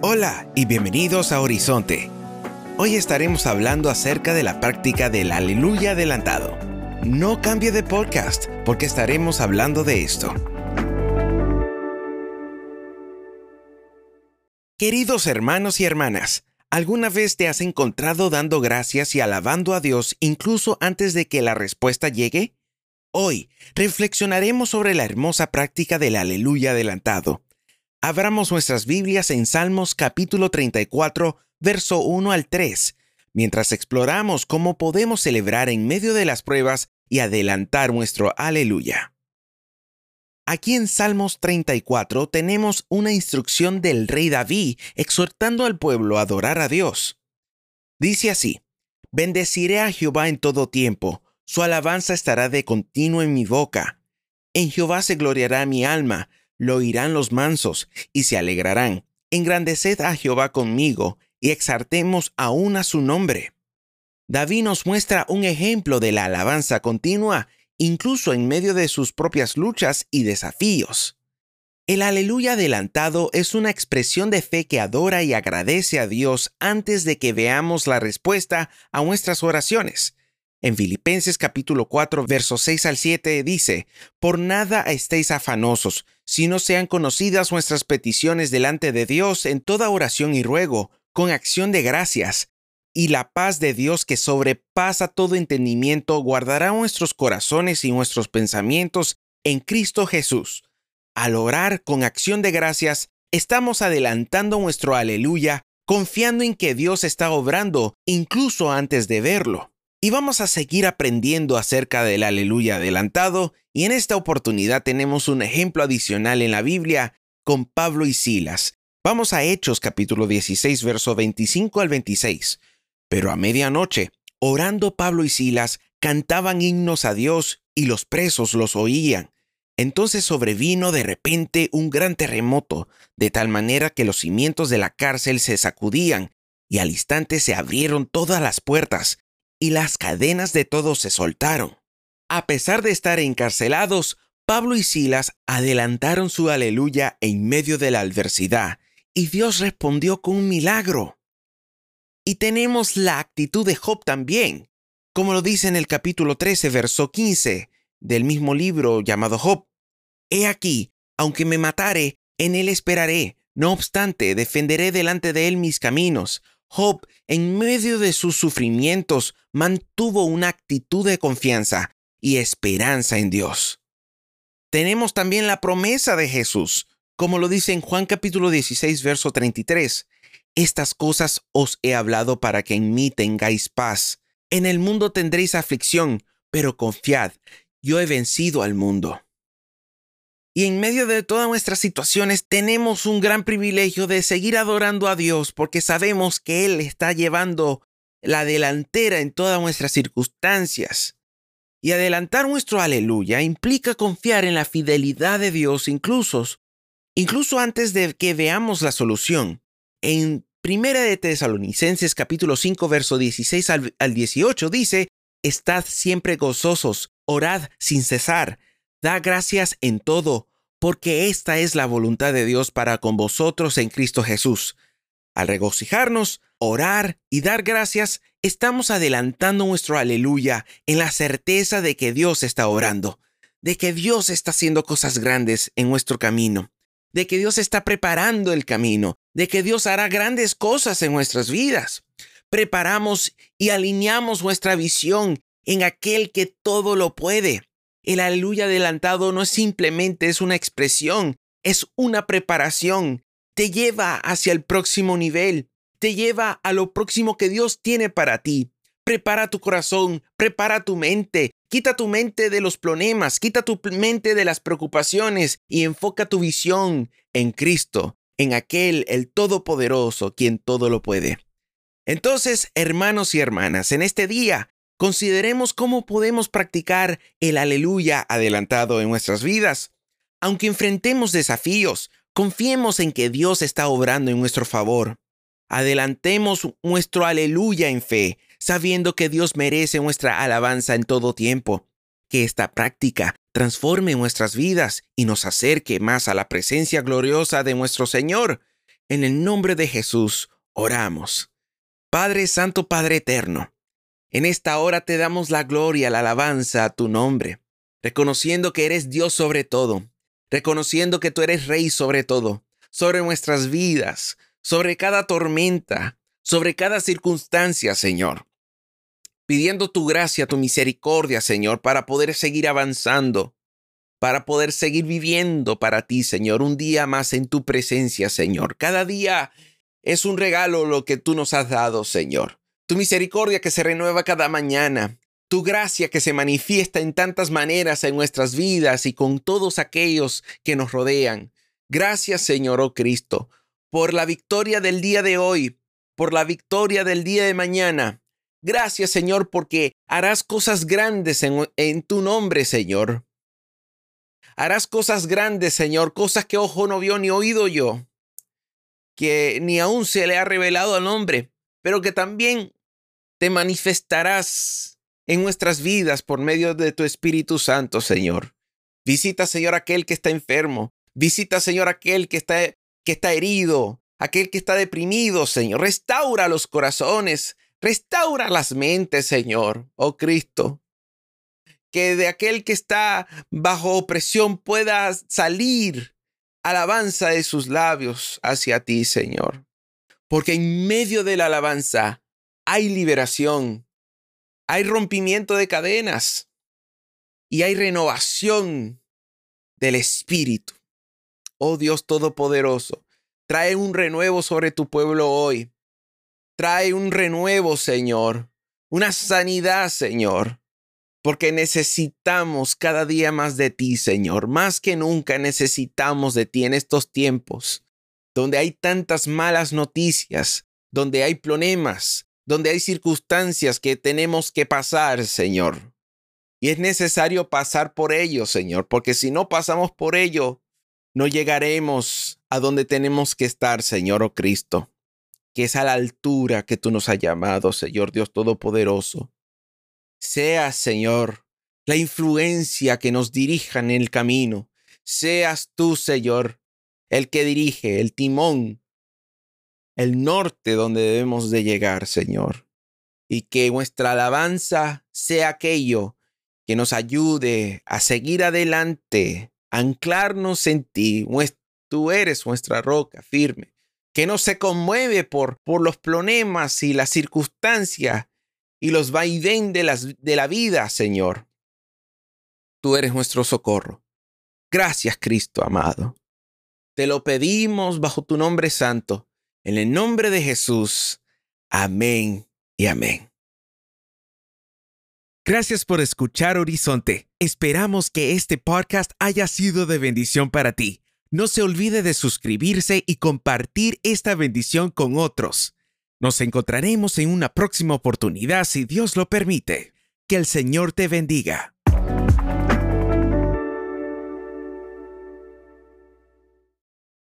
Hola y bienvenidos a Horizonte. Hoy estaremos hablando acerca de la práctica del aleluya adelantado. No cambie de podcast porque estaremos hablando de esto. Queridos hermanos y hermanas, ¿alguna vez te has encontrado dando gracias y alabando a Dios incluso antes de que la respuesta llegue? Hoy reflexionaremos sobre la hermosa práctica del aleluya adelantado Abramos nuestras Biblias en Salmos capítulo 34, verso 1 al 3, mientras exploramos cómo podemos celebrar en medio de las pruebas y adelantar nuestro aleluya. Aquí en Salmos 34 tenemos una instrucción del rey David exhortando al pueblo a adorar a Dios. Dice así, Bendeciré a Jehová en todo tiempo, su alabanza estará de continuo en mi boca. En Jehová se gloriará mi alma, lo oirán los mansos y se alegrarán. Engrandeced a Jehová conmigo y exaltemos aún a su nombre. David nos muestra un ejemplo de la alabanza continua, incluso en medio de sus propias luchas y desafíos. El aleluya adelantado es una expresión de fe que adora y agradece a Dios antes de que veamos la respuesta a nuestras oraciones. En Filipenses capítulo 4, versos 6 al 7 dice, Por nada estéis afanosos, si no sean conocidas nuestras peticiones delante de Dios en toda oración y ruego, con acción de gracias. Y la paz de Dios que sobrepasa todo entendimiento guardará nuestros corazones y nuestros pensamientos en Cristo Jesús. Al orar con acción de gracias, estamos adelantando nuestro aleluya, confiando en que Dios está obrando incluso antes de verlo. Y vamos a seguir aprendiendo acerca del aleluya adelantado y en esta oportunidad tenemos un ejemplo adicional en la Biblia con Pablo y Silas. Vamos a Hechos capítulo 16 verso 25 al 26. Pero a medianoche, orando Pablo y Silas, cantaban himnos a Dios y los presos los oían. Entonces sobrevino de repente un gran terremoto, de tal manera que los cimientos de la cárcel se sacudían, y al instante se abrieron todas las puertas, y las cadenas de todos se soltaron. A pesar de estar encarcelados, Pablo y Silas adelantaron su aleluya en medio de la adversidad, y Dios respondió con un milagro. Y tenemos la actitud de Job también, como lo dice en el capítulo 13, verso 15 del mismo libro llamado Job. He aquí, aunque me matare, en él esperaré, no obstante, defenderé delante de él mis caminos, Job, en medio de sus sufrimientos, mantuvo una actitud de confianza y esperanza en Dios. Tenemos también la promesa de Jesús, como lo dice en Juan capítulo 16, verso 33. Estas cosas os he hablado para que en mí tengáis paz. En el mundo tendréis aflicción, pero confiad, yo he vencido al mundo. Y en medio de todas nuestras situaciones tenemos un gran privilegio de seguir adorando a Dios porque sabemos que Él está llevando la delantera en todas nuestras circunstancias. Y adelantar nuestro aleluya implica confiar en la fidelidad de Dios incluso, incluso antes de que veamos la solución. En Primera de Tesalonicenses capítulo 5 verso 16 al, al 18 dice, Estad siempre gozosos, orad sin cesar, da gracias en todo, porque esta es la voluntad de Dios para con vosotros en Cristo Jesús. Al regocijarnos, orar y dar gracias, estamos adelantando nuestro aleluya en la certeza de que Dios está orando, de que Dios está haciendo cosas grandes en nuestro camino, de que Dios está preparando el camino, de que Dios hará grandes cosas en nuestras vidas. Preparamos y alineamos nuestra visión en aquel que todo lo puede, el aleluya adelantado no es simplemente es una expresión, es una preparación. Te lleva hacia el próximo nivel, te lleva a lo próximo que Dios tiene para ti. Prepara tu corazón, prepara tu mente, quita tu mente de los problemas, quita tu mente de las preocupaciones y enfoca tu visión en Cristo, en aquel, el Todopoderoso, quien todo lo puede. Entonces, hermanos y hermanas, en este día consideremos cómo podemos practicar el aleluya adelantado en nuestras vidas. Aunque enfrentemos desafíos, confiemos en que Dios está obrando en nuestro favor. Adelantemos nuestro aleluya en fe, sabiendo que Dios merece nuestra alabanza en todo tiempo. Que esta práctica transforme nuestras vidas y nos acerque más a la presencia gloriosa de nuestro Señor. En el nombre de Jesús, oramos. Padre Santo, Padre Eterno, en esta hora te damos la gloria, la alabanza a tu nombre, reconociendo que eres Dios sobre todo, reconociendo que tú eres Rey sobre todo, sobre nuestras vidas, sobre cada tormenta, sobre cada circunstancia, Señor. Pidiendo tu gracia, tu misericordia, Señor, para poder seguir avanzando, para poder seguir viviendo para ti, Señor, un día más en tu presencia, Señor. Cada día es un regalo lo que tú nos has dado, Señor. Tu misericordia que se renueva cada mañana, tu gracia que se manifiesta en tantas maneras en nuestras vidas y con todos aquellos que nos rodean. Gracias, Señor, oh Cristo, por la victoria del día de hoy, por la victoria del día de mañana. Gracias, Señor, porque harás cosas grandes en, tu nombre, Señor. Harás cosas grandes, Señor, cosas que ojo no vio ni oído yo, que ni aún se le ha revelado al hombre, pero que también te manifestarás en nuestras vidas por medio de tu Espíritu Santo, Señor. Visita, Señor, aquel que está enfermo. Visita, Señor, aquel que está, que está herido, aquel que está deprimido, Señor. Restaura los corazones, restaura las mentes, Señor, oh Cristo que de aquel que está bajo opresión pueda salir alabanza de sus labios hacia ti, Señor. Porque en medio de la alabanza hay liberación, hay rompimiento de cadenas y hay renovación del Espíritu. Oh Dios Todopoderoso, trae un renuevo sobre tu pueblo hoy. Trae un renuevo, Señor. Una sanidad, Señor porque necesitamos cada día más de ti, Señor. Más que nunca necesitamos de ti en estos tiempos, donde hay tantas malas noticias, donde hay problemas, donde hay circunstancias que tenemos que pasar, Señor. Y es necesario pasar por ello, Señor, porque si no pasamos por ello, no llegaremos a donde tenemos que estar, Señor o oh Cristo, que es a la altura que tú nos has llamado, Señor Dios Todopoderoso sea, Señor, la influencia que nos dirija en el camino. Seas tú, Señor, el que dirige el timón, el norte donde debemos de llegar, Señor. Y que nuestra alabanza sea aquello que nos ayude a seguir adelante, anclarnos en ti. Tú eres nuestra roca firme, que no se conmueve por, por los problemas y las circunstancias, y los vaivén de, las, de la vida, Señor. Tú eres nuestro socorro. Gracias, Cristo amado. Te lo pedimos bajo tu nombre santo, en el nombre de Jesús. Amén y amén. Gracias por escuchar Horizonte. Esperamos que este podcast haya sido de bendición para ti. No se olvide de suscribirse y compartir esta bendición con otros. Nos encontraremos en una próxima oportunidad si Dios lo permite. Que el Señor te bendiga.